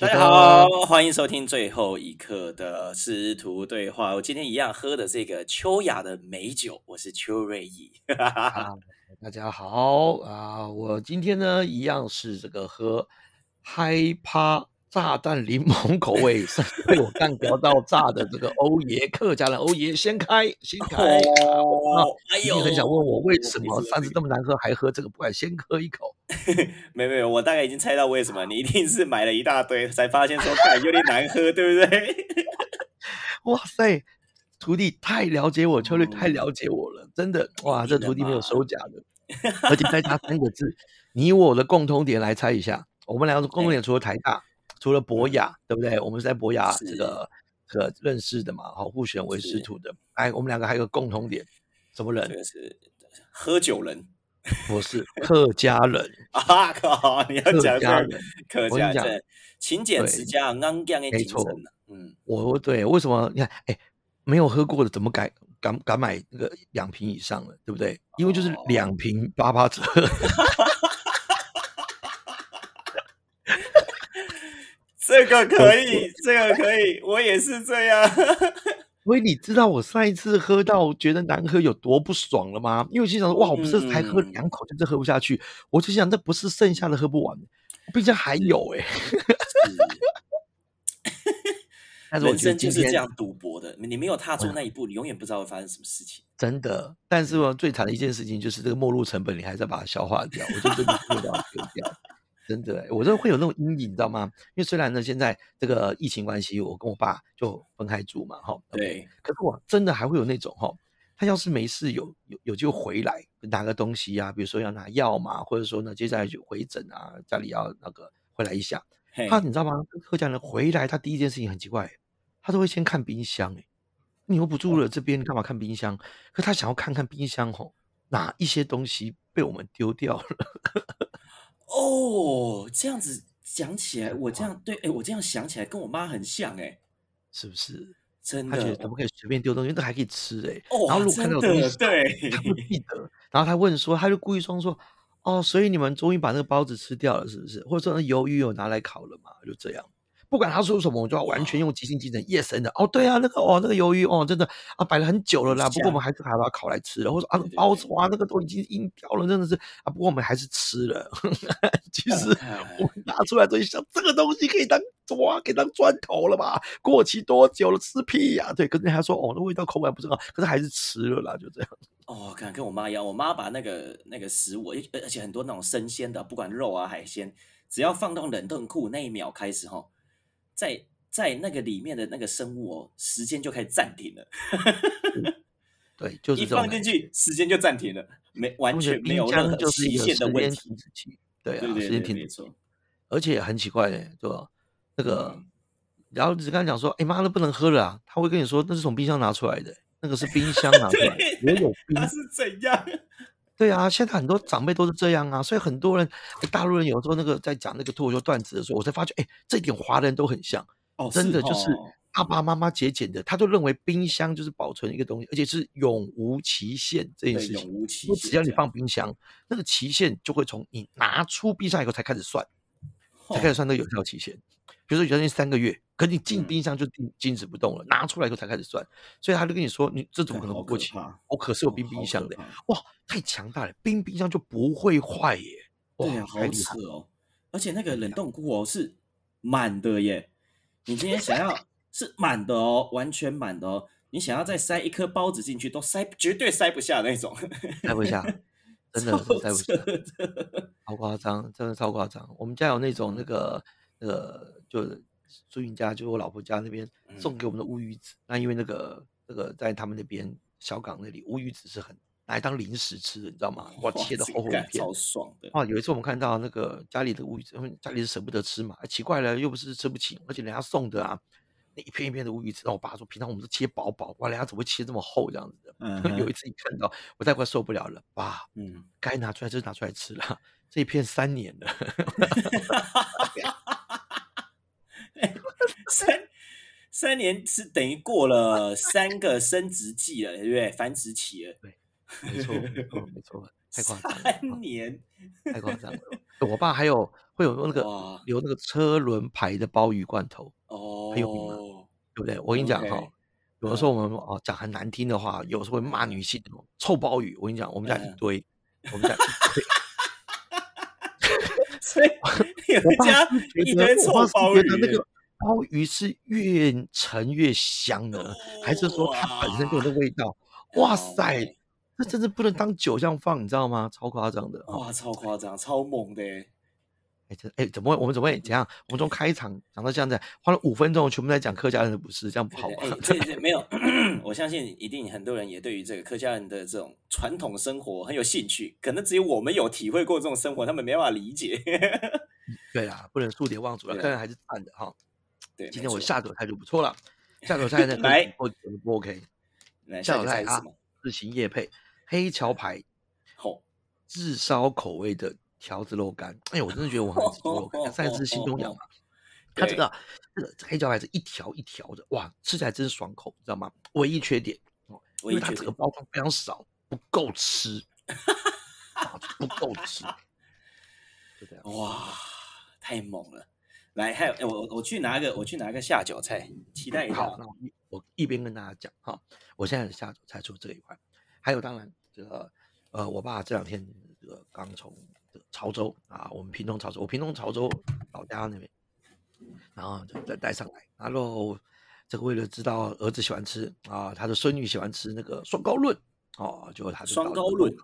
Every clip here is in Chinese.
大家好，欢迎收听最后一刻的师徒对话。我今天一样喝的这个秋雅的美酒，我是邱瑞义。大家好啊，我今天呢一样是这个喝嗨趴炸弹柠檬口味，被我干掉到炸的这个欧爷客家人欧爷先开先开。哦，哎呦，你很想问我为什么上次这么难喝还喝这个，不敢先喝一口。没没有，我大概已经猜到为什么，你一定是买了一大堆才发现说有点难喝，对不对？哇塞，徒弟太了解我，秋瑞太了解我了，真的哇，这徒弟没有收假的。而且再加三个字，你我的共同点来猜一下，我们两个共同点除了台大，除了博雅，对不对？我们是在博雅这个个认识的嘛，好，互选为师徒的。哎，我们两个还有个共同点，什么人？是喝酒人，不是客家人 啊！靠，你要讲客家人，客家人，勤俭持家，安江的精神。嗯，我对，为什么？你看，哎，没有喝过的怎么敢？敢敢买那个两瓶以上的，对不对？因为就是两瓶八八折。这个可以，这个可以，我也是这样。所以你知道我上一次喝到觉得难喝有多不爽了吗？因为我心想说，哇，我不是才喝两口，就喝不下去。我就想，这不是剩下的喝不完，毕竟还有哎。但是我觉得就是这样赌博的，你没有踏出那一步，你永远不知道会发生什么事情。真的，但是呢，最惨的一件事情就是这个没入成本，你还在把它消化掉，我就真的丢掉。真的，我真的会有那种阴影，你知道吗？因为虽然呢，现在这个疫情关系，我跟我爸就分开住嘛，哈。对。可是我真的还会有那种哈，他要是没事有有有就回来拿个东西啊，比如说要拿药嘛，或者说呢接下来就回诊啊，家里要那个回来一下。他你知道吗？客家人回来，他第一件事情很奇怪。他都会先看冰箱，哎，你又不住了这边，你干嘛看冰箱？可他想要看看冰箱，吼，哪一些东西被我们丢掉了？哦，这样子讲起来，我这样对，哎，我这样想起来，跟我妈很像，哎，是不是？真的，他觉得怎么可以随便丢东西，都还可以吃，哎，哦，然后如果看到东西，对，他不记得，然后他问说，他就故意装说，哦，所以你们终于把那个包子吃掉了，是不是？或者说那鱿鱼有拿来烤了嘛？就这样。不管他说什么，我就要完全用即兴精神，yes 的。哦，对啊，那个哦，那个鱿鱼哦，真的啊，摆了很久了啦。不过我们还是还把它烤来吃了。或者啊，包子哇，那个都已经硬掉了，真的是啊。不过我们还是吃了。其实我拿出来之后想，这个东西可以当抓，可以当砖头了吧？过期多久了？吃屁呀！对，可是他说哦，那味道口感不是很好，可是还是吃了啦，就这样。哦，看跟我妈一样，我妈把那个那个食物，而而且很多那种生鲜的，不管肉啊海鲜，只要放到冷冻库那一秒开始哈。在在那个里面的那个生物哦，时间就开始暂停了。对，就是一放进去，时间就暂停了，没完全没有任何期限的问题。对啊，时间停止器。而且很奇怪的，对吧？那个，然后只跟他讲说：“哎妈，那不能喝了啊！”他会跟你说：“那是从冰箱拿出来的，那个是冰箱拿出来的，也有冰。”是怎样？对啊，现在很多长辈都是这样啊，所以很多人大陆人有时候那个在讲那个脱口秀段子的时候，我才发觉，哎，这一点华人都很像，哦真的就是爸爸妈妈节俭的，他就认为冰箱就是保存一个东西，而且是永无期限这件事情，永无期限，只要你放冰。箱，那个期限就会从你拿出冰箱以后才开始算，才开始算那个有效期限。比如说，原先三个月，可你进冰箱就静静止不动了，拿出来以后才开始算，所以他就跟你说，你这种可能不过期。我可是有冰冰箱的，哇，太强大了，冰冰箱就不会坏耶。对啊，好扯哦，而且那个冷冻库哦是满的耶，你今天想要是满的哦，完全满的哦，你想要再塞一颗包子进去都塞，绝对塞不下那种，塞不下，真的塞不下，超夸张，真的超夸张。我们家有那种那个。那个就是苏云家，就是我老婆家那边送给我们的乌鱼子。那因为那个那个在他们那边小港那里，乌鱼子是很拿来当零食吃的，你知道吗？哇，切的厚厚一片，超爽的。啊，有一次我们看到那个家里的乌鱼子，因为家里是舍不得吃嘛，奇怪了，又不是吃不起，而且人家送的啊，那一片一片的乌鱼子，让我爸说，平常我们都切薄薄，哇，人家怎么会切这么厚这样子的？有一次一看到，我太快受不了了，爸，嗯，该拿出来就拿出来吃了，这一片三年了。三三年是等于过了三个生殖季了，对不对？繁殖期了，对，没错，没错，太夸张，三年太夸张了。我爸还有会有那个哇有那个车轮牌的鲍鱼罐头，哦，很有对不对？我跟你讲哈有的时候我们哦讲很难听的话，有时候会骂女性哦，臭鲍鱼。我跟你讲，我们家一嗯堆，我们家一堆。所以 你我爸们家是一觉得，堆臭我爸是鲍鱼耶觉得那个鲍鱼是越沉越香的，还是说它本身就有那味道？哇塞，那真是不能当酒这样放，你知道吗？超夸张的哦！哇，超夸张，超猛的耶！哎，这哎，怎么会？我们怎么会怎样？我们从开场讲到现在，花了五分钟，全部在讲客家人的不是，这样不好哎吧？，这这没有，我相信一定很多人也对于这个客家人的这种传统生活很有兴趣，可能只有我们有体会过这种生活，他们没办法理解。对啊，不能数典忘祖了，客人还是赞的哈。对，今天我下酒菜就不错了，下酒菜呢 来不不 OK，来下酒菜啊日行夜配黑桥牌吼，炙烧口味的条子肉干。哎呦，我真的觉得我很爱吃肉干，上一次新东阳嘛，它这个这个黑椒还是一条一条的，哇，吃起来真是爽口，你知道吗？唯一缺点哦，因为它整个包装非常少，不够吃，啊不够吃，就这样。哇，太猛了！来，还有哎我我去拿个我去拿个下酒菜，期待一下好，。那我一我一边跟大家讲哈，我现在的下酒菜除了这一块，还有当然这个呃，我爸这两天这个刚从这个潮州啊，我们屏东潮州，我屏东潮州老家那边，然后就再带上来，然后这个为了知道儿子喜欢吃啊，他的孙女喜欢吃那个双高论哦，结果他就双高论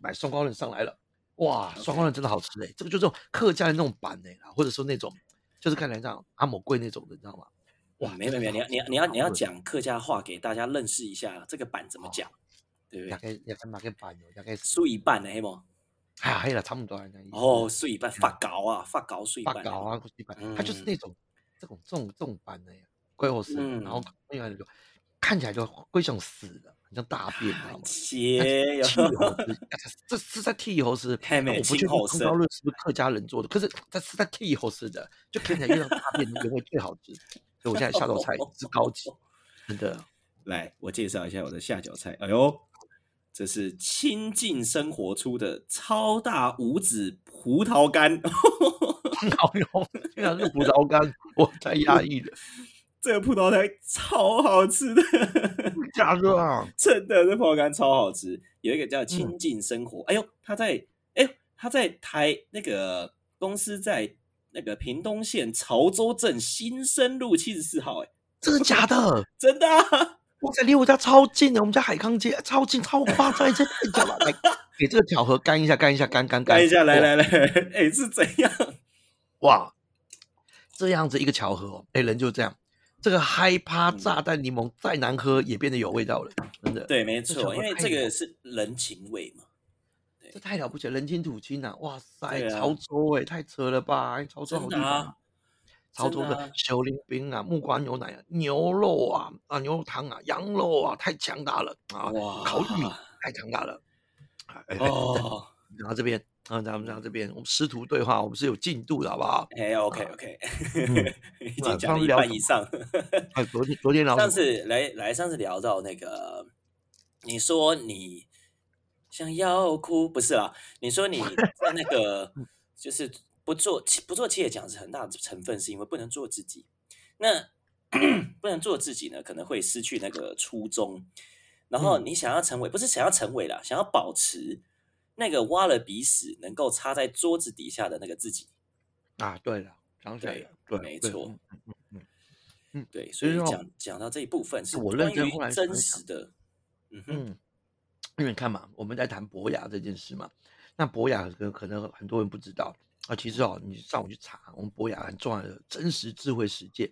买双高论上来了，哇，双高论真的好吃哎、这个就这种客家的那种版哎、或者说那种就是看起来像阿某贵那种的，你知道吗？哇，没没有，你要你要你要你要讲客家话给大家认识一下，这个版怎么讲，对不对？大概大概大概版哦大概输一半的黑吗？哎呀，黑了差不多啊，那哦，碎一半，发稿啊，发稿输一半。发稿啊，一般，它就是嗯那种这种这种这种版的呀，龟后丝，然后嗯另外就看起来就龟像死的，很像大便，你知道吗？切剃猴丝，这是在剃猴丝，太美我不确定青猴丝康高论是不是客家人做的，可是这是在剃猴子的，就看起来就像大便的原味最好吃，所以我现在下道菜是高级，真的。来，我介绍一下我的下脚菜。哎呦，这是亲近生活出的超大五指葡萄干。好用，这样是葡萄干，我太压抑了，这个葡萄干超好吃的，假的啊！真的，这葡萄干超好吃。有一个叫嗯亲近生活，哎呦，他在哎呦，他在台那个公司在那个屏东县潮州镇新生路七十四号，哎，真的假的？真的啊，哇塞，离我家超近的，我们家海康街超近，超夸张，这太假了！来，给这个巧合干一下，干一下，干干干看一下，来哇来来，哎，是怎样？哇，这样子一个巧合哦，哎，人就这样，这个嗨趴嗯炸弹柠檬再难喝也变得有味道了，真的，对，没错，因为这个是人情味嘛。这太了不起了，人情土亲呐、哇塞，对啊。潮州哎，太扯了吧，哎潮州好地方啊，潮州真的小林冰啊，木瓜牛奶啊，牛肉啊，啊牛肉汤啊，羊肉啊，太强大了啊，哇烤玉米太强大了，哦，然后这边，啊，咱们讲到这边，我们师徒对话，我们是有进度的，好不好？哎，OK OK，嗯已经讲了一半以上。哎，昨天昨天 聊上次来来，上次聊到那个，你说你想要哭，不是啦？你说你在那个 就是不做企不做企业讲是很大的成分，是因为不能做自己。那 不能做自己呢，可能会失去那个初衷。然后嗯你想要成为，不是想要成为啦，想要保持那个挖了鼻屎能够插在桌子底下的那个自己。啊？对了，想起来对了，对，对没错嗯嗯嗯嗯对，所以讲讲到这一部分是我关认真后来于真实的，嗯哼，嗯，因为你看嘛，我们在谈博雅这件事嘛，那博雅可可能很多人不知道啊，其实哦，你上午去查，我们博雅很重要的真实智慧实践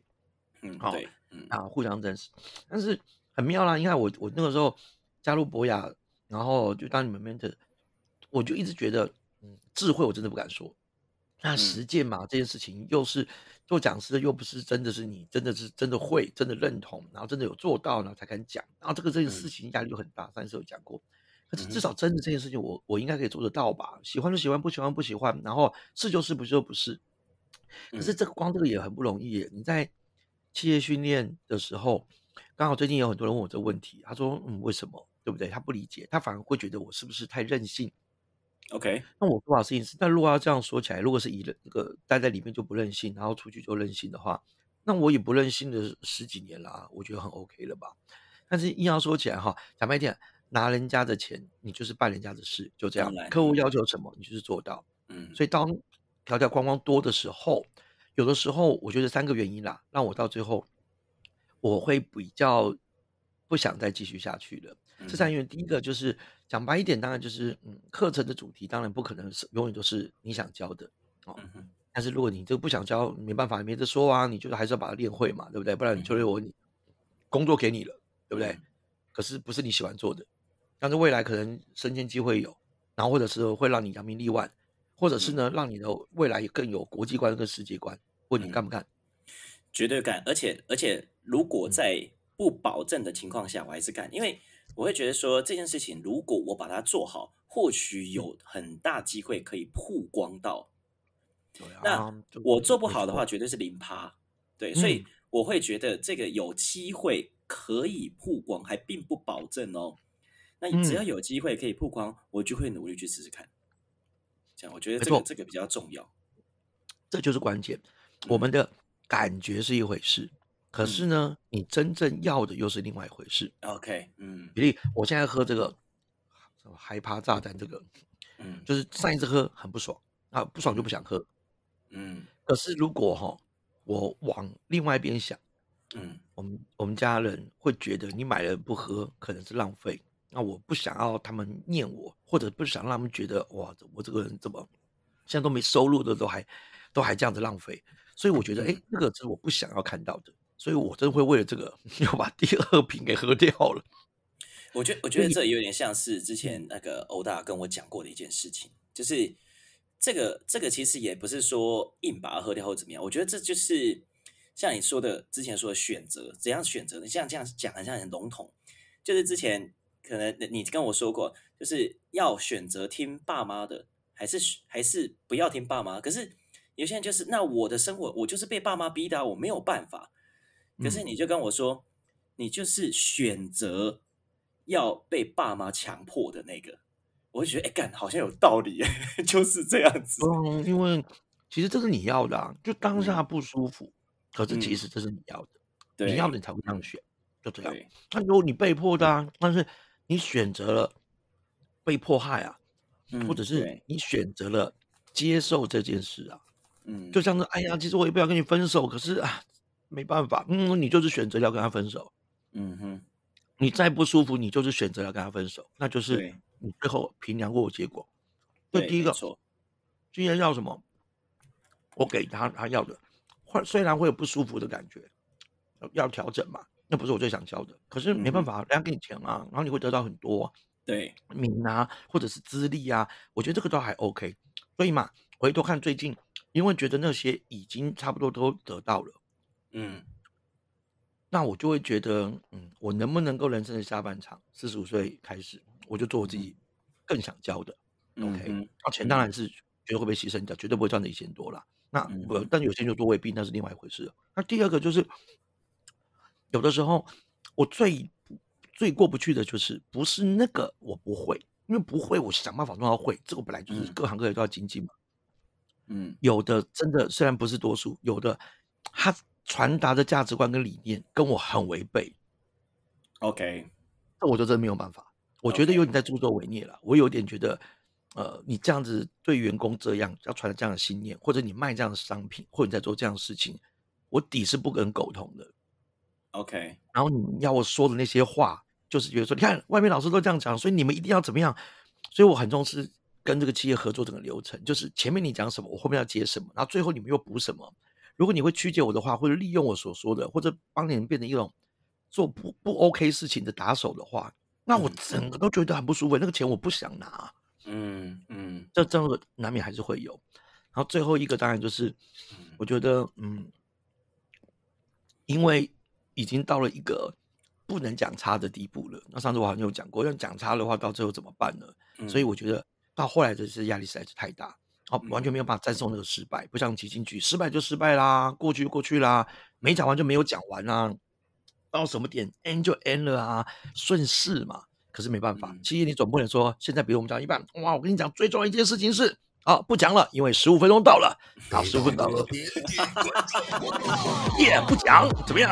嗯，好对，嗯啊，互相真实，但是很妙啦，你看我我那个时候加入博雅，然后就当你们 mentor，我就一直觉得，嗯，智慧我真的不敢说，那嗯实。践嘛，这件事情又是做讲师的，又不是真的是你真的是真的会，真的认同，然后真的有做到，然后才敢讲，然后这个这件事。嗯情压力就很大，上次有讲过。可是至少真的这件事情我，我应该可以做得到吧？喜欢就喜欢，不喜欢不喜欢，然后是就是，不是就不是。可是嗯这个光这个也很不容易耶。你在企业训练的时候，刚好最近有很多人问我这个问题，他说：“嗯，为什么？对不对？”他不理解，他反而会觉得我是不是太任性，OK，那我做好事情是，但如果要这样说起来，如果是以那个待在里面就不任性，然后出去就任性的话，那我也不任性的十几年了啊，我觉得很 OK 了吧？但是硬要说起来哈，讲白一点，拿人家的钱，你就是办人家的事，就这样。客户要求什么，你就是做到。嗯，所以当条条框框多的时候，有的时候我觉得三个原因啦，让我到最后我会比较不想再继续下去了。这三个原因，第一个就是讲白一点，当然就是嗯，课程的主题当然不可能是永远都是你想教的哦。但是如果你这个不想教，没办法，没得说啊，你就是还是要把它练会嘛，对不对？不然就我你工作给你了。对不对？可是不是你喜欢做的，但是未来可能升迁机会有，然后或者是会让你扬名立万，或者是呢，让你的未来更有国际观跟世界观。问你干不干？绝对干！而且而且，如果在不保证的情况下，我还是干，因为我会觉得说这件事情，如果我把它做好，或许有很大机会可以曝光到。那我做不好的话，绝对是零趴。对，所以我会觉得这个有机会。可以曝光，还并不保证哦。那只要有机会可以曝光，我就会努力去试试看。这样，我觉得这个这个比较重要。这就是关键。我们的感觉是一回事，可是呢，你真正要的又是另外一回事。OK，嗯。比例，我现在喝这个害怕炸弹，这个，嗯，就是上一次喝很不爽啊，不爽就不想喝。嗯。可是如果哈，我往另外一边想。嗯，我们我们家人会觉得你买了不喝可能是浪费，那我不想要他们念我，或者不想让他们觉得哇，我这个人怎么现在都没收入的都还都还这样子浪费，所以我觉得哎，这个是我不想要看到的，所以我真的会为了这个 要把第二瓶给喝掉了。我觉得我觉得这有点像是之前那个欧大跟我讲过的一件事情，就是这个这个其实也不是说硬把它喝掉或怎么样，我觉得这就是。像你说的，之前说的选择怎样选择？你像这样讲，好像很笼统。就是之前可能你跟我说过，就是要选择听爸妈的，还是还是不要听爸妈？可是有些人就是，那我的生活我就是被爸妈逼的，我没有办法。可是你就跟我说，你就是选择要被爸妈强迫的那个，我会觉得哎，干好像有道理，就是这样子。嗯，因为其实这是你要的，啊，就当下不舒服。可是其实这是你要的，你要的你才会这样选，就这样。那如果你被迫的啊，但是你选择了被迫害啊，或者是你选择了接受这件事啊，嗯，就像是哎呀，其实我也不想跟你分手，可是啊，没办法，嗯，你就是选择要跟他分手，嗯哼，你再不舒服，你就是选择要跟他分手，那就是你最后平凉过结果。这第一个，今天要什么，我给他他要的。会虽然会有不舒服的感觉，要调整嘛，那不是我最想教的。可是没办法，人家给你钱啊，然后你会得到很多对名啊，或者是资历啊，我觉得这个都还 OK。所以嘛，回头看最近，因为觉得那些已经差不多都得到了，嗯，那我就会觉得，嗯，我能不能够人生的下半场，四十五岁开始，我就做我自己更想教的，OK。那钱当然是绝对会被牺牲掉，绝对不会赚的一千多了。那不，但有些就做未必，那是另外一回事。那第二个就是，有的时候我最最过不去的就是，不是那个我不会，因为不会，我想办法弄到会。这个本来就是各行各业都要精进嘛。嗯，有的真的虽然不是多数，有的他传达的价值观跟理念跟我很违背。OK，那我就真没有办法。我觉得有点在助纣为虐了。我有点觉得。呃，你这样子对员工这样要传这样的信念，或者你卖这样的商品，或者你在做这样的事情，我底是不跟苟同的。OK，然后你要我说的那些话，就是觉得说，你看外面老师都这样讲，所以你们一定要怎么样？所以我很重视跟这个企业合作整个流程，就是前面你讲什么，我后面要接什么，然后最后你们又补什么。如果你会曲解我的话，或者利用我所说的，或者帮你们变成一种做不不 OK 事情的打手的话，那我整个都觉得很不舒服。那个钱我不想拿。嗯嗯，这这个难免还是会有，然后最后一个当然就是，我觉得嗯，因为已经到了一个不能讲差的地步了。那上次我好像有讲过，要讲差的话，到最后怎么办呢？所以我觉得到后来的是压力实在是太大，哦，完全没有办法战胜那个失败，不像基金局，失败就失败啦，过去就过去啦，没讲完就没有讲完啦，到什么点 end 就 end 了啊，顺势嘛。可是没办法嗯，其实你总不能说现在比如我们讲一半，哇，我跟你讲最重要一件事情是。啊，不讲了，因为十五分钟到了。好，十五分钟到了，耶，不讲怎么样？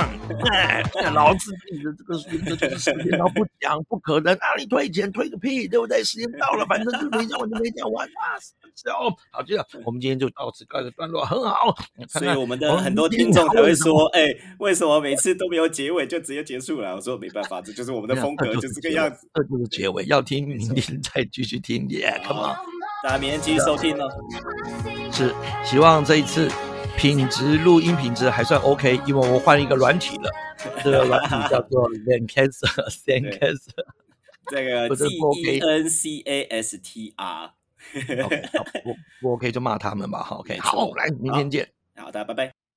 哎，老子你的这个这这个时间到不讲，不可能啊！你退钱退个屁，对不对？时间到了，反正就没讲完就没讲完啊！是哦，好，这样我们今天就到此告一个段落，很好。看看所以我们的哦很多听众才会说，哎，为什么每次都没有结尾就直接结束了？我说没办法，这就是我们的风格，就这个样子。这就是结尾。要听明天再继续听耶，Come on！大家明天继续收听哦。是希望这一次品质录音品质还算 OK，因为我换一个软体了，这个软体叫做 Zencaster，Zencaster。这个不是 E N C A S T R。OK，好不不 OK 就骂他们吧。好，OK，好，来，明天见。好，大家拜拜。